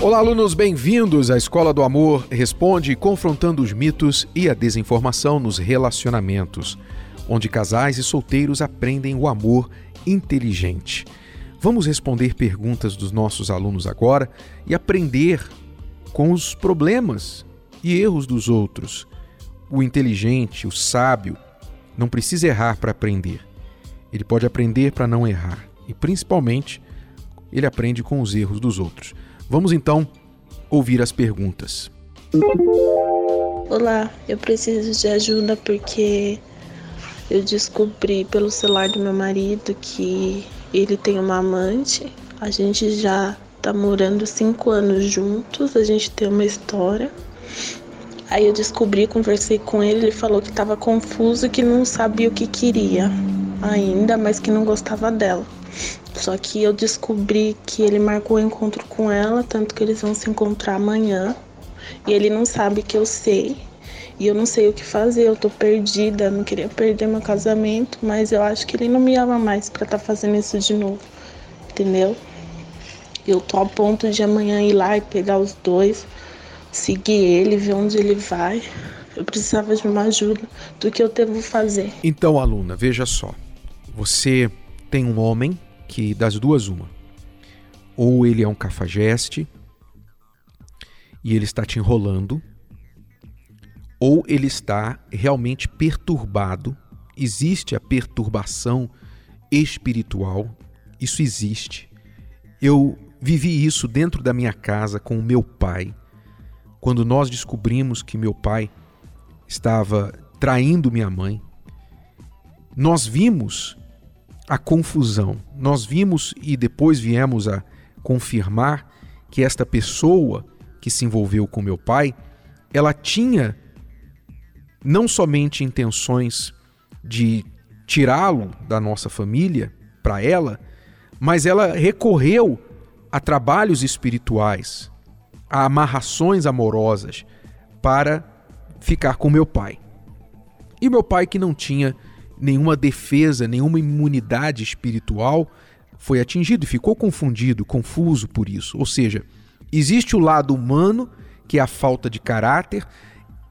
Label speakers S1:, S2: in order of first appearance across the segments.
S1: Olá, alunos, bem-vindos à Escola do Amor Responde, confrontando os mitos e a desinformação nos relacionamentos, onde casais e solteiros aprendem o amor inteligente. Vamos responder perguntas dos nossos alunos agora e aprender com os problemas e erros dos outros. O inteligente, o sábio, não precisa errar para aprender. Ele pode aprender para não errar. E principalmente, ele aprende com os erros dos outros. Vamos então ouvir as perguntas.
S2: Olá, eu preciso de ajuda porque eu descobri pelo celular do meu marido que ele tem uma amante. A gente já tá morando cinco anos juntos, a gente tem uma história. Aí eu descobri, conversei com ele, ele falou que estava confuso, que não sabia o que queria ainda, mas que não gostava dela. Só que eu descobri que ele marcou o um encontro com ela, tanto que eles vão se encontrar amanhã. E ele não sabe que eu sei. E eu não sei o que fazer, eu tô perdida, não queria perder meu casamento, mas eu acho que ele não me ama mais para estar tá fazendo isso de novo. Entendeu? Eu tô a ponto de amanhã ir lá e pegar os dois, seguir ele, ver onde ele vai. Eu precisava de uma ajuda do que eu devo fazer.
S1: Então, aluna, veja só. Você tem um homem que das duas uma. Ou ele é um cafajeste e ele está te enrolando, ou ele está realmente perturbado. Existe a perturbação espiritual, isso existe. Eu vivi isso dentro da minha casa com o meu pai. Quando nós descobrimos que meu pai estava traindo minha mãe, nós vimos a confusão. Nós vimos e depois viemos a confirmar que esta pessoa que se envolveu com meu pai, ela tinha não somente intenções de tirá-lo da nossa família para ela, mas ela recorreu a trabalhos espirituais, a amarrações amorosas para ficar com meu pai. E meu pai, que não tinha nenhuma defesa, nenhuma imunidade espiritual, foi atingido e ficou confundido, confuso por isso. Ou seja, existe o lado humano, que é a falta de caráter,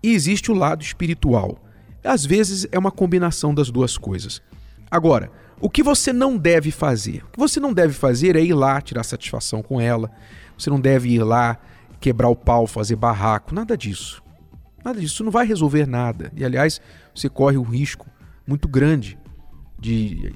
S1: e existe o lado espiritual. Às vezes é uma combinação das duas coisas. Agora, o que você não deve fazer? O que você não deve fazer é ir lá tirar satisfação com ela. Você não deve ir lá quebrar o pau, fazer barraco, nada disso. Nada disso, não vai resolver nada. E aliás, você corre o risco muito grande de,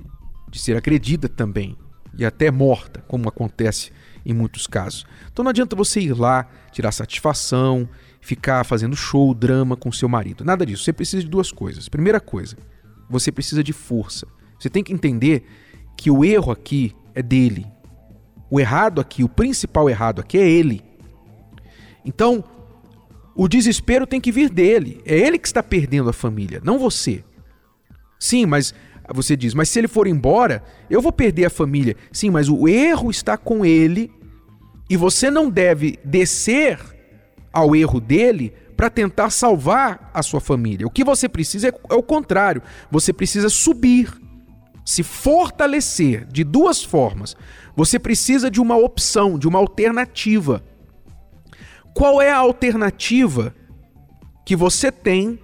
S1: de ser agredida também e até morta, como acontece em muitos casos. Então não adianta você ir lá, tirar satisfação, ficar fazendo show, drama com seu marido. Nada disso. Você precisa de duas coisas. Primeira coisa, você precisa de força. Você tem que entender que o erro aqui é dele. O errado aqui, o principal errado aqui é ele. Então, o desespero tem que vir dele. É ele que está perdendo a família, não você. Sim, mas você diz, mas se ele for embora, eu vou perder a família. Sim, mas o erro está com ele e você não deve descer ao erro dele para tentar salvar a sua família. O que você precisa é, é o contrário. Você precisa subir, se fortalecer de duas formas. Você precisa de uma opção, de uma alternativa. Qual é a alternativa que você tem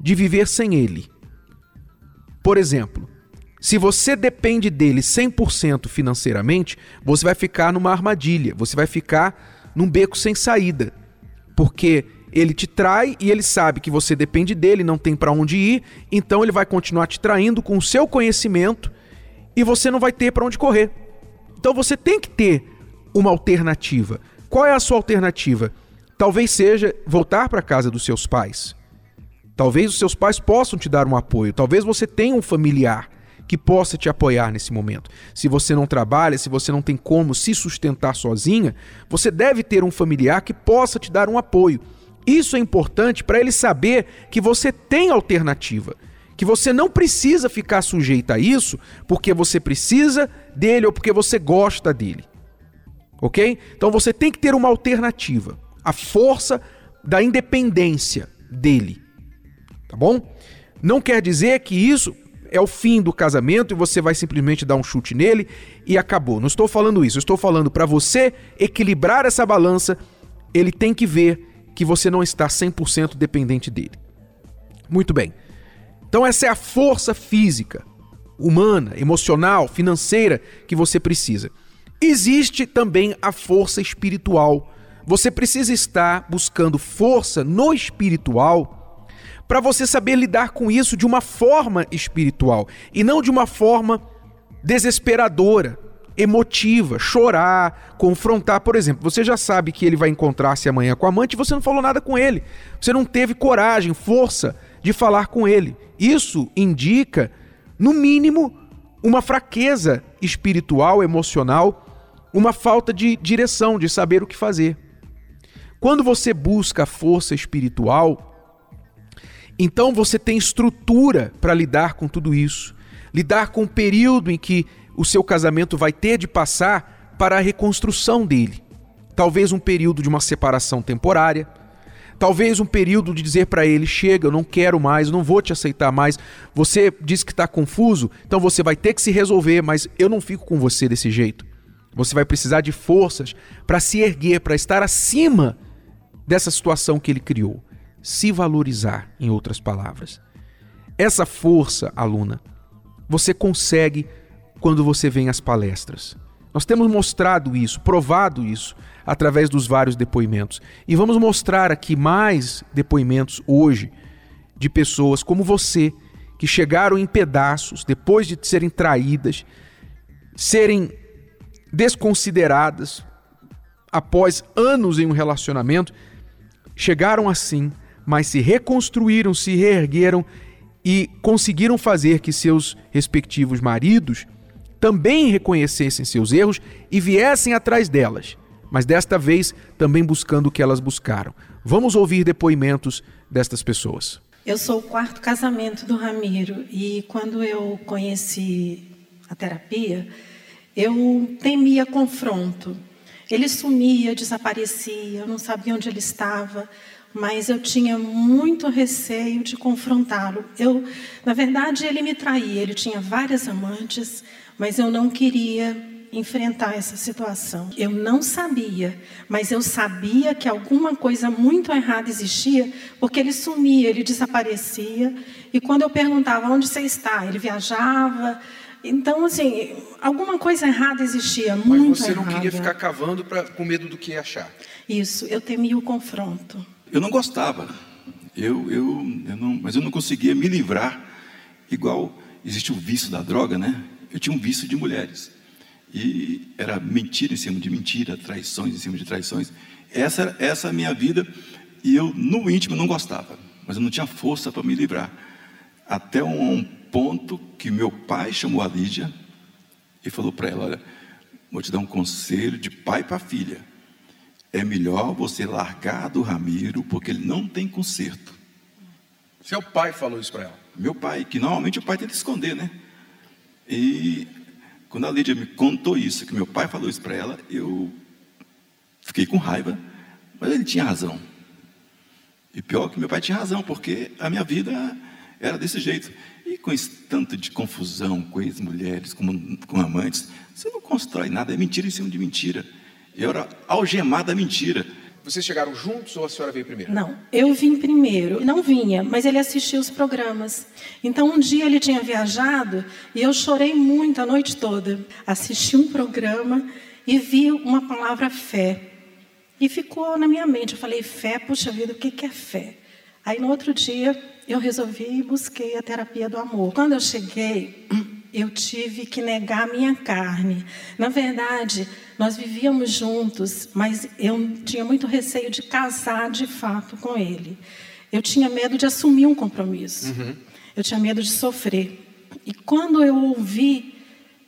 S1: de viver sem ele? Por exemplo, se você depende dele 100% financeiramente, você vai ficar numa armadilha, você vai ficar num beco sem saída porque ele te trai e ele sabe que você depende dele, não tem para onde ir, então ele vai continuar te traindo com o seu conhecimento e você não vai ter para onde correr. Então você tem que ter uma alternativa. Qual é a sua alternativa? Talvez seja voltar para casa dos seus pais. Talvez os seus pais possam te dar um apoio. Talvez você tenha um familiar que possa te apoiar nesse momento. Se você não trabalha, se você não tem como se sustentar sozinha, você deve ter um familiar que possa te dar um apoio. Isso é importante para ele saber que você tem alternativa, que você não precisa ficar sujeita a isso porque você precisa dele ou porque você gosta dele. Ok? Então você tem que ter uma alternativa. A força da independência dele. Tá bom? Não quer dizer que isso é o fim do casamento e você vai simplesmente dar um chute nele e acabou. Não estou falando isso. Estou falando para você equilibrar essa balança, ele tem que ver que você não está 100% dependente dele. Muito bem. Então, essa é a força física, humana, emocional, financeira que você precisa. Existe também a força espiritual. Você precisa estar buscando força no espiritual para você saber lidar com isso de uma forma espiritual e não de uma forma desesperadora, emotiva, chorar, confrontar. Por exemplo, você já sabe que ele vai encontrar-se amanhã com a amante e você não falou nada com ele. Você não teve coragem, força de falar com ele. Isso indica, no mínimo, uma fraqueza espiritual, emocional, uma falta de direção, de saber o que fazer. Quando você busca força espiritual, então você tem estrutura para lidar com tudo isso, lidar com o período em que o seu casamento vai ter de passar para a reconstrução dele. Talvez um período de uma separação temporária, Talvez um período de dizer para ele: chega, eu não quero mais, não vou te aceitar mais. Você diz que está confuso, então você vai ter que se resolver, mas eu não fico com você desse jeito. Você vai precisar de forças para se erguer, para estar acima dessa situação que ele criou. Se valorizar, em outras palavras. Essa força, aluna, você consegue quando você vem às palestras. Nós temos mostrado isso, provado isso através dos vários depoimentos. E vamos mostrar aqui mais depoimentos hoje de pessoas como você que chegaram em pedaços depois de serem traídas, serem desconsideradas após anos em um relacionamento, chegaram assim, mas se reconstruíram, se reergueram e conseguiram fazer que seus respectivos maridos também reconhecessem seus erros e viessem atrás delas mas desta vez também buscando o que elas buscaram. Vamos ouvir depoimentos destas pessoas.
S3: Eu sou o quarto casamento do Ramiro e quando eu conheci a terapia, eu temia confronto. Ele sumia, desaparecia, eu não sabia onde ele estava, mas eu tinha muito receio de confrontá-lo. Eu, na verdade, ele me traía, ele tinha várias amantes, mas eu não queria enfrentar essa situação. Eu não sabia, mas eu sabia que alguma coisa muito errada existia, porque ele sumia, ele desaparecia, e quando eu perguntava onde você está, ele viajava. Então, assim, alguma coisa errada existia,
S1: mas
S3: muito
S1: Mas você
S3: não
S1: errada. queria ficar cavando pra, com medo do que ia achar?
S3: Isso, eu temia o confronto.
S4: Eu não gostava, eu, eu, eu não, mas eu não conseguia me livrar, igual existe o vício da droga, né? Eu tinha um vício de mulheres. E era mentira em cima de mentira, traições em cima de traições. Essa essa a minha vida e eu no íntimo não gostava, mas eu não tinha força para me livrar. Até um, um ponto que meu pai chamou a Lídia e falou para ela: Olha, vou te dar um conselho de pai para filha. É melhor você largar do Ramiro, porque ele não tem conserto.
S1: Seu pai falou isso para ela?
S4: Meu pai, que normalmente o pai tenta esconder, né? E quando a Lídia me contou isso, que meu pai falou isso para ela, eu fiquei com raiva, mas ele tinha razão. E pior que meu pai tinha razão, porque a minha vida era desse jeito. E com esse tanto de confusão com ex-mulheres, com, com amantes, você não constrói nada, é mentira em cima de mentira. Eu era algemada mentira.
S1: Vocês chegaram juntos ou a senhora veio primeiro?
S3: Não, eu vim primeiro. Não vinha, mas ele assistia os programas. Então um dia ele tinha viajado e eu chorei muito a noite toda. Assisti um programa e vi uma palavra fé. E ficou na minha mente. Eu falei, fé, puxa vida, o que é fé? Aí no outro dia eu resolvi e busquei a terapia do amor. Quando eu cheguei, eu tive que negar minha carne. Na verdade, nós vivíamos juntos, mas eu tinha muito receio de casar de fato com ele. Eu tinha medo de assumir um compromisso. Uhum. Eu tinha medo de sofrer. E quando eu ouvi,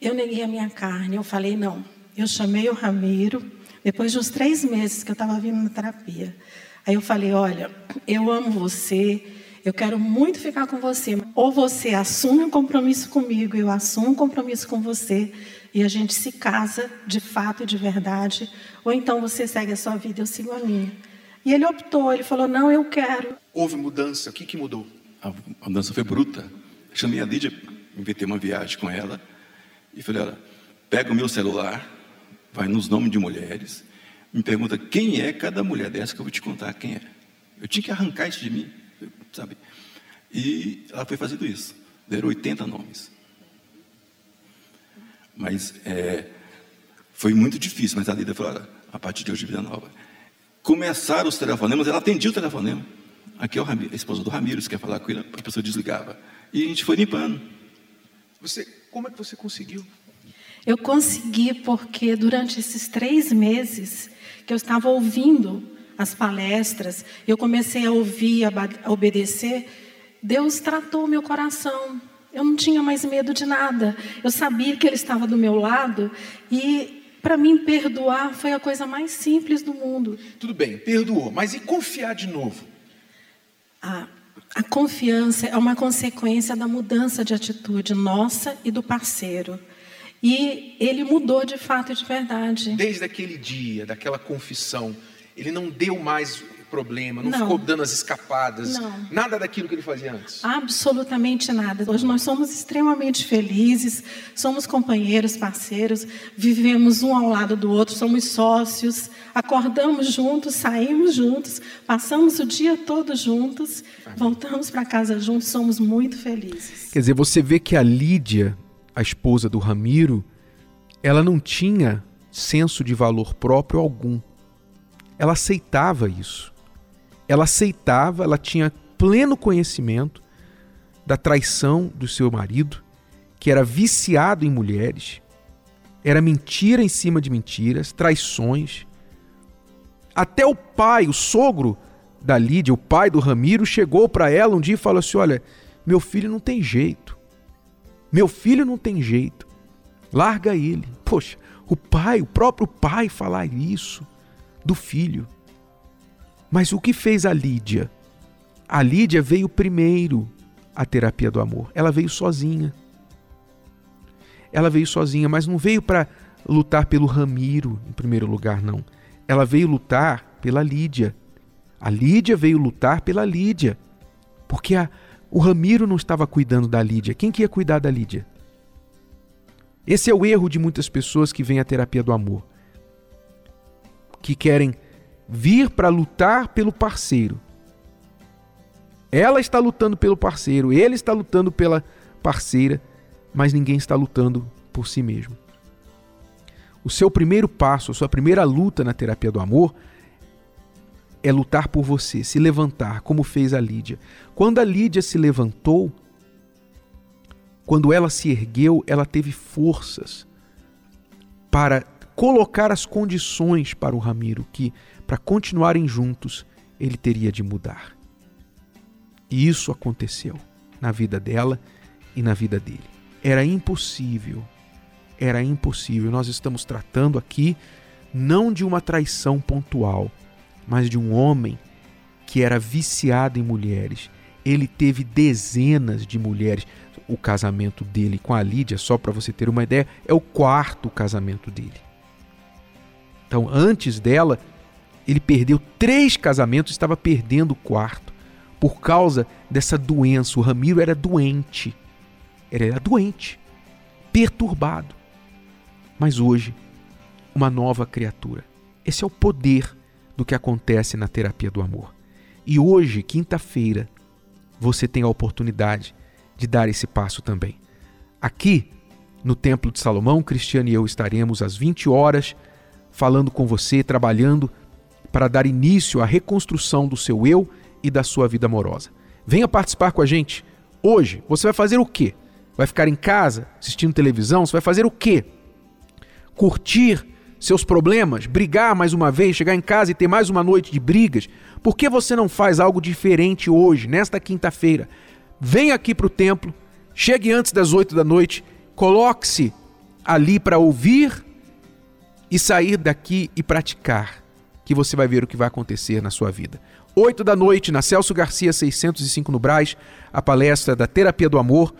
S3: eu neguei a minha carne. Eu falei, não. Eu chamei o Ramiro, depois de uns três meses que eu estava vindo na terapia. Aí eu falei, olha, eu amo você, Eu quero muito ficar com você. Ou você assume um compromisso comigo, eu assumo um compromisso com você, e a gente se casa de fato e de verdade, ou então você segue a sua vida, eu sigo a minha. E ele optou, ele falou: Não, eu quero.
S1: Houve mudança, o que, que mudou?
S4: A, a mudança foi bruta. Chamei a Lídia, inventei uma viagem com ela, e falei: Olha, pega o meu celular, vai nos nomes de mulheres, me pergunta quem é cada mulher dessa que eu vou te contar quem é. Eu tinha que arrancar isso de mim, sabe? E ela foi fazendo isso. Deram 80 nomes. Mas é, foi muito difícil, mas a Lida falou, a partir de hoje, vida nova. Começaram os telefonemas, ela atendia o telefonema. Aqui é o Ramiro, a esposa do Ramiro, você quer falar com ele, a pessoa desligava. E a gente foi limpando.
S1: Você, como é que você conseguiu?
S3: Eu consegui porque durante esses três meses que eu estava ouvindo as palestras, eu comecei a ouvir, a obedecer, Deus tratou meu coração. Eu não tinha mais medo de nada. Eu sabia que Ele estava do meu lado e para mim perdoar foi a coisa mais simples do mundo.
S1: Tudo bem, perdoou, mas e confiar de novo?
S3: A, a confiança é uma consequência da mudança de atitude nossa e do parceiro. E ele mudou de fato e de verdade.
S1: Desde aquele dia, daquela confissão, ele não deu mais problema, não, não, ficou dando as escapadas, não. nada daquilo que ele fazia antes.
S3: Absolutamente nada. Hoje nós somos extremamente felizes, somos companheiros, parceiros, vivemos um ao lado do outro, somos sócios, acordamos juntos, saímos juntos, passamos o dia todo juntos, Amém. voltamos para casa juntos, somos muito felizes.
S1: Quer dizer, você vê que a Lídia, a esposa do Ramiro, ela não tinha senso de valor próprio algum. Ela aceitava isso ela aceitava, ela tinha pleno conhecimento da traição do seu marido, que era viciado em mulheres, era mentira em cima de mentiras, traições. Até o pai, o sogro da Lídia, o pai do Ramiro, chegou para ela um dia e falou assim: Olha, meu filho não tem jeito. Meu filho não tem jeito. Larga ele. Poxa, o pai, o próprio pai falar isso do filho. Mas o que fez a Lídia? A Lídia veio primeiro à terapia do amor. Ela veio sozinha. Ela veio sozinha, mas não veio para lutar pelo Ramiro em primeiro lugar, não. Ela veio lutar pela Lídia. A Lídia veio lutar pela Lídia. Porque a, o Ramiro não estava cuidando da Lídia. Quem que ia cuidar da Lídia? Esse é o erro de muitas pessoas que vêm à terapia do amor. Que querem vir para lutar pelo parceiro. Ela está lutando pelo parceiro, ele está lutando pela parceira, mas ninguém está lutando por si mesmo. O seu primeiro passo, a sua primeira luta na terapia do amor é lutar por você, se levantar, como fez a Lídia. Quando a Lídia se levantou, quando ela se ergueu, ela teve forças para colocar as condições para o Ramiro, que para continuarem juntos ele teria de mudar. E isso aconteceu na vida dela e na vida dele. Era impossível, era impossível. Nós estamos tratando aqui não de uma traição pontual, mas de um homem que era viciado em mulheres. Ele teve dezenas de mulheres. O casamento dele com a Lídia, só para você ter uma ideia, é o quarto casamento dele. Então, antes dela, ele perdeu três casamentos, estava perdendo o quarto por causa dessa doença. O Ramiro era doente. Ele era doente, perturbado. Mas hoje, uma nova criatura. Esse é o poder do que acontece na terapia do amor. E hoje, quinta-feira, você tem a oportunidade de dar esse passo também. Aqui, no Templo de Salomão, Cristiano e eu estaremos às 20 horas falando com você, trabalhando para dar início à reconstrução do seu eu e da sua vida amorosa. Venha participar com a gente. Hoje, você vai fazer o quê? Vai ficar em casa assistindo televisão? Você vai fazer o quê? Curtir seus problemas, brigar mais uma vez, chegar em casa e ter mais uma noite de brigas? Por que você não faz algo diferente hoje, nesta quinta-feira? Venha aqui para o templo, chegue antes das oito da noite, coloque-se ali para ouvir e sair daqui e praticar, que você vai ver o que vai acontecer na sua vida. 8 da noite, na Celso Garcia 605 no Braz, a palestra da Terapia do Amor.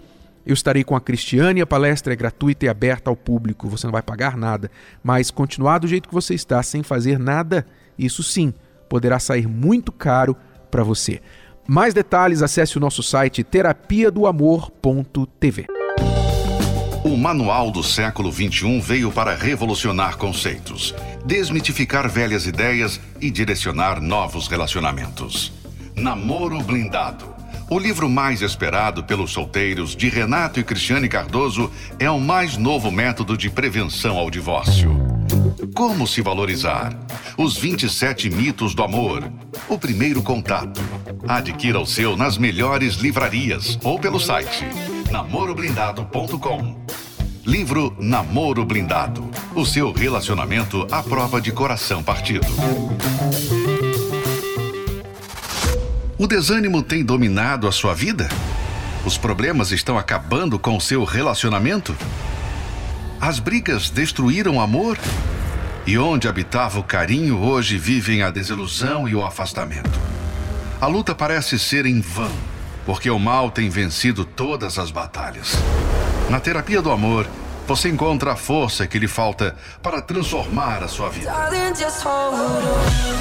S1: Eu estarei com a Cristiane, a palestra é gratuita e aberta ao público, você não vai pagar nada. Mas continuar do jeito que você está, sem fazer nada, isso sim, poderá sair muito caro para você. Mais detalhes, acesse o nosso site terapia do amor.tv.
S5: O Manual do Século XXI veio para revolucionar conceitos, desmitificar velhas ideias e direcionar novos relacionamentos. Namoro Blindado. O livro mais esperado pelos solteiros de Renato e Cristiane Cardoso é o mais novo método de prevenção ao divórcio. Como se valorizar? Os 27 mitos do amor. O primeiro contato. Adquira o seu nas melhores livrarias ou pelo site namoroblindado.com. Livro Namoro Blindado. O seu relacionamento à prova de coração partido. O desânimo tem dominado a sua vida? Os problemas estão acabando com o seu relacionamento? As brigas destruíram o amor? E onde habitava o carinho, hoje vivem a desilusão e o afastamento. A luta parece ser em vão porque o mal tem vencido todas as batalhas. Na terapia do amor, você encontra a força que lhe falta para transformar a sua vida.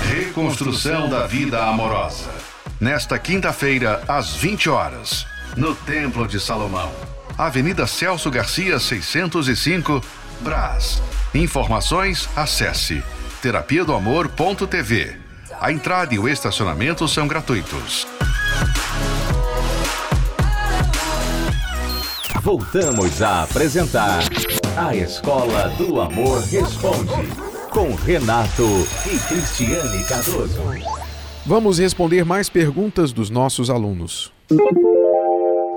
S5: Reconstrução da vida amorosa. Nesta quinta-feira, às 20 horas, no Templo de Salomão, Avenida Celso Garcia, 605, Brás. Informações, acesse terapia do amor.tv. A entrada e o estacionamento são gratuitos.
S6: Voltamos a apresentar A Escola do Amor Responde, com Renato e Cristiane Cardoso.
S1: Vamos responder mais perguntas dos nossos alunos.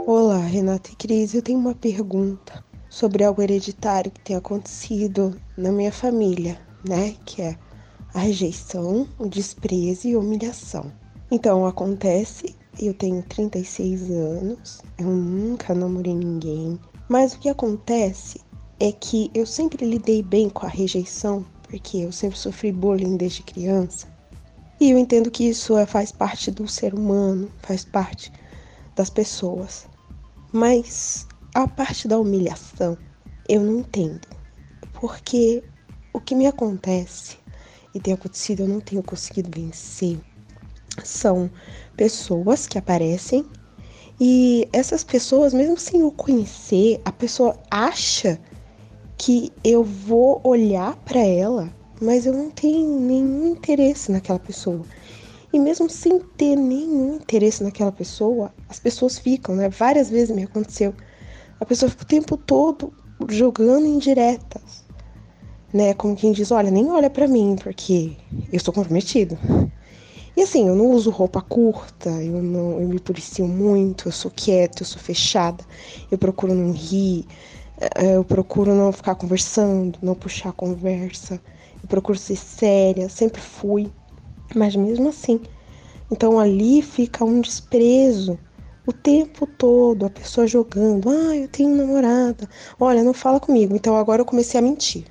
S7: Olá, Renata e Cris. Eu tenho uma pergunta sobre algo hereditário que tem acontecido na minha família, né? Que é a rejeição, o desprezo e a humilhação. Então, acontece eu tenho 36 anos, eu nunca namorei ninguém, mas o que acontece é que eu sempre lidei bem com a rejeição, porque eu sempre sofri bullying desde criança. E eu entendo que isso é, faz parte do ser humano, faz parte das pessoas. Mas a parte da humilhação, eu não entendo. Porque o que me acontece e tem acontecido, eu não tenho conseguido vencer são pessoas que aparecem e essas pessoas, mesmo sem eu conhecer, a pessoa acha que eu vou olhar para ela, mas eu não tenho nenhum interesse naquela pessoa. E mesmo sem ter nenhum interesse naquela pessoa, as pessoas ficam, né? Várias vezes me aconteceu. A pessoa fica o tempo todo jogando indiretas, né? Como quem diz, olha, nem olha para mim, porque eu sou comprometido. Assim, eu não uso roupa curta, eu não eu me policio muito, eu sou quieta, eu sou fechada, eu procuro não rir, eh, eu procuro não ficar conversando, não puxar a conversa, eu procuro ser séria, sempre fui, mas mesmo assim. Então ali fica um desprezo o tempo todo, a pessoa jogando, ah, eu tenho namorada, olha, não fala comigo. Então agora eu comecei a mentir.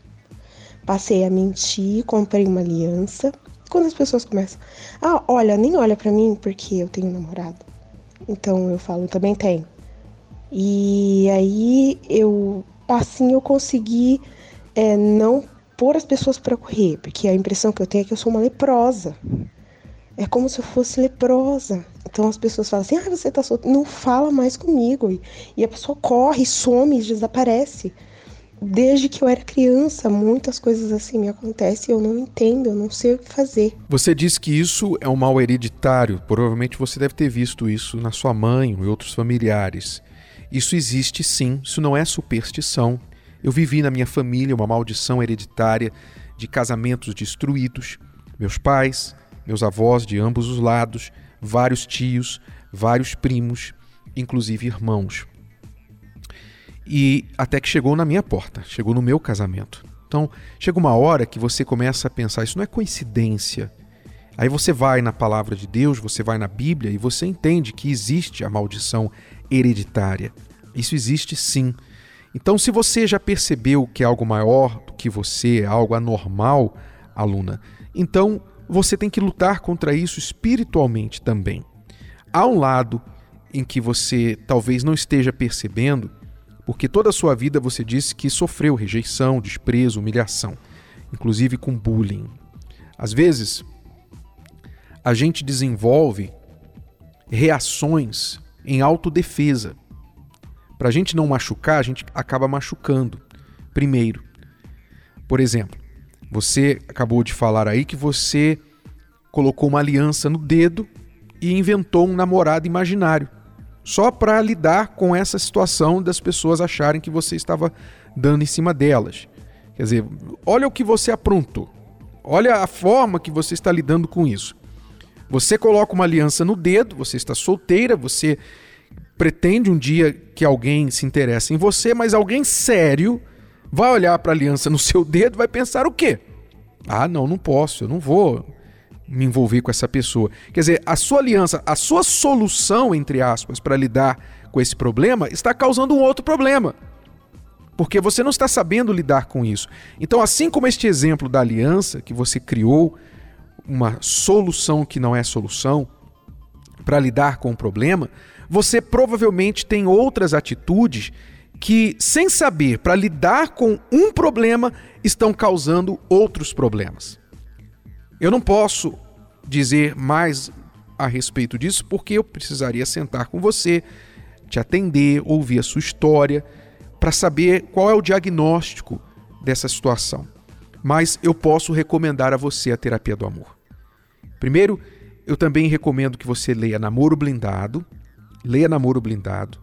S7: Passei a mentir, comprei uma aliança quando as pessoas começam, ah, olha, nem olha para mim porque eu tenho namorado. Então eu falo, também tenho. E aí eu, assim, eu consegui é, não pôr as pessoas para correr, porque a impressão que eu tenho é que eu sou uma leprosa. É como se eu fosse leprosa. Então as pessoas falam assim: ah, você tá solto. Não fala mais comigo. E a pessoa corre, some, desaparece desde que eu era criança, muitas coisas assim me acontecem eu não entendo, eu não sei o que fazer.
S1: Você diz que isso é um mal hereditário. Provavelmente você deve ter visto isso na sua mãe ou em outros familiares. Isso existe sim, isso não é superstição. Eu vivi na minha família uma maldição hereditária de casamentos destruídos. Meus pais, meus avós de ambos os lados, vários tios, vários primos, inclusive irmãos e até que chegou na minha porta, chegou no meu casamento. Então, chega uma hora que você começa a pensar, isso não é coincidência. Aí você vai na palavra de Deus, você vai na Bíblia e você entende que existe a maldição hereditária. Isso existe sim. Então, se você já percebeu que é algo maior do que você, é algo anormal, aluna, então você tem que lutar contra isso espiritualmente também. Há um lado em que você talvez não esteja percebendo, porque toda a sua vida você disse que sofreu rejeição, desprezo, humilhação, inclusive com bullying. Às vezes, a gente desenvolve reações em autodefesa. Para a gente não machucar, a gente acaba machucando primeiro. Por exemplo, você acabou de falar aí que você colocou uma aliança no dedo e inventou um namorado imaginário, só para lidar com essa situação das pessoas acharem que você estava dando em cima delas. Quer dizer, olha o que você aprontou. Olha a forma que você está lidando com isso. Você coloca uma aliança no dedo, você está solteira, você pretende um dia que alguém se interesse em você, mas alguém sério vai olhar para a aliança no seu dedo vai pensar o quê? Ah, não, não posso, eu não vou me envolver com essa pessoa. Quer dizer, a sua aliança, a sua solução, entre aspas, para lidar com esse problema está causando um outro problema. Porque você não está sabendo lidar com isso. Então, assim como este exemplo da aliança, que você criou uma solução que não é solução para lidar com o problema, você provavelmente tem outras atitudes que, sem saber, para lidar com um problema, estão causando outros problemas. Eu não posso dizer mais a respeito disso porque eu precisaria sentar com você, te atender, ouvir a sua história, para saber qual é o diagnóstico dessa situação. Mas eu posso recomendar a você a terapia do amor. Primeiro, eu também recomendo que você leia Namoro Blindado. Leia Namoro Blindado.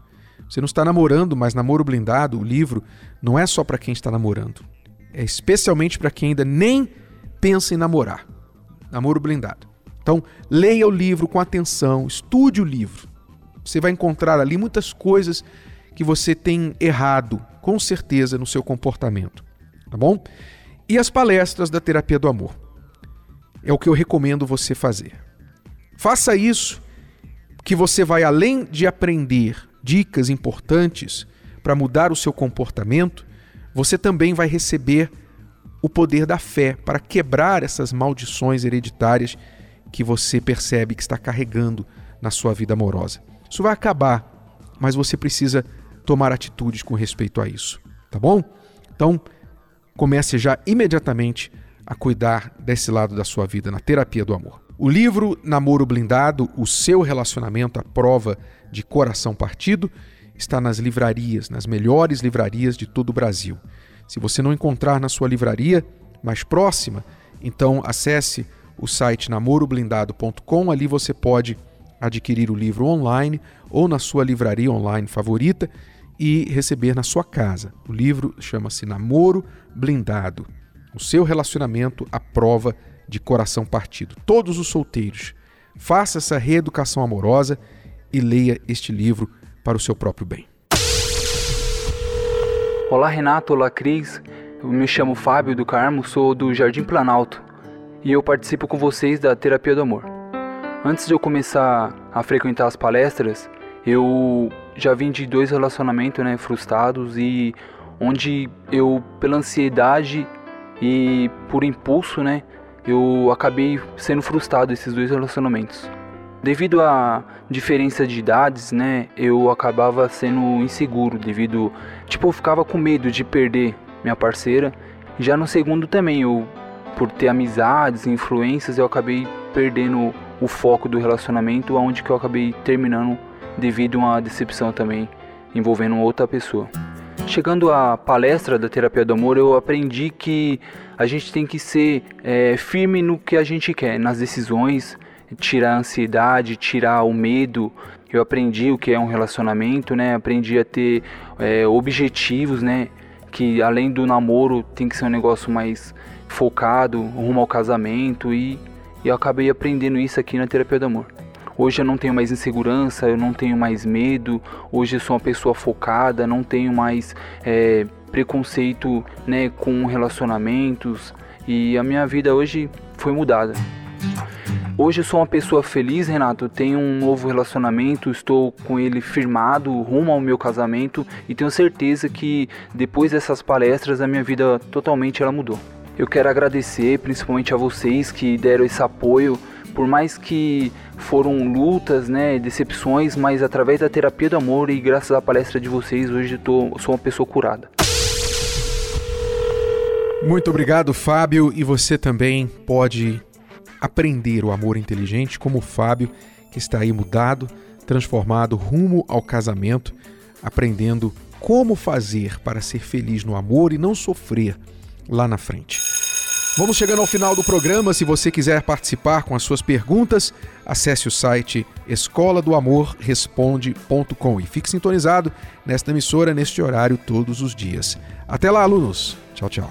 S1: Você não está namorando, mas Namoro Blindado, o livro, não é só para quem está namorando. É especialmente para quem ainda nem pensa em namorar. Namoro Blindado. Então, leia o livro com atenção, estude o livro. Você vai encontrar ali muitas coisas que você tem errado, com certeza, no seu comportamento. Tá bom? E as palestras da terapia do amor. É o que eu recomendo você fazer. Faça isso, que você vai além de aprender dicas importantes para mudar o seu comportamento, você também vai receber o poder da fé para quebrar essas maldições hereditárias que você percebe que está carregando na sua vida amorosa. Isso vai acabar, mas você precisa tomar atitudes com respeito a isso, tá bom? Então, comece já imediatamente a cuidar desse lado da sua vida na terapia do amor. O livro Namoro Blindado, o seu relacionamento à prova de coração partido, está nas livrarias, nas melhores livrarias de todo o Brasil. Se você não encontrar na sua livraria mais próxima, então acesse o site namoroblindado.com, ali você pode adquirir o livro online ou na sua livraria online favorita e receber na sua casa. O livro chama-se Namoro Blindado. O seu relacionamento à prova de coração partido. Todos os solteiros, faça essa reeducação amorosa e leia este livro para o seu próprio bem.
S8: Olá Renato, olá Cris, eu me chamo Fábio do Carmo, sou do Jardim Planalto e eu participo com vocês da Terapia do Amor. Antes de eu começar a frequentar as palestras, eu já vim de dois relacionamentos né, frustrados e onde eu, pela ansiedade e por impulso, né, eu acabei sendo frustrado esses dois relacionamentos. Devido à diferença de idades, né, eu acabava sendo inseguro devido, tipo, eu ficava com medo de perder minha parceira. Já no segundo também, eu por ter amizades, influências, eu acabei perdendo o foco do relacionamento, aonde que eu acabei terminando devido a uma decepção também envolvendo outra pessoa. Chegando à palestra da terapia do amor, eu aprendi que a gente tem que ser é, firme no que a gente quer, nas decisões, tirar a ansiedade, tirar o medo. Eu aprendi o que é um relacionamento, né? Aprendi a ter é, objetivos, né? Que além do namoro tem que ser um negócio mais focado, rumo ao casamento e, e eu acabei aprendendo isso aqui na terapia do amor. Hoje eu não tenho mais insegurança, eu não tenho mais medo. Hoje eu sou uma pessoa focada, não tenho mais é, preconceito né, com relacionamentos e a minha vida hoje foi mudada. Hoje eu sou uma pessoa feliz, Renato. Tenho um novo relacionamento, estou com ele firmado rumo ao meu casamento e tenho certeza que depois dessas palestras a minha vida totalmente ela mudou. Eu quero agradecer principalmente a vocês que deram esse apoio, por mais que foram lutas, né, decepções, mas através da terapia do amor e graças à palestra de vocês, hoje eu tô, sou uma pessoa curada.
S1: Muito obrigado, Fábio, e você também pode aprender o amor inteligente como o Fábio, que está aí mudado, transformado rumo ao casamento, aprendendo como fazer para ser feliz no amor e não sofrer lá na frente. Vamos chegando ao final do programa. Se você quiser participar com as suas perguntas, acesse o site escola do amor responde.com e fique sintonizado nesta emissora neste horário todos os dias. Até lá, alunos. Tchau, tchau.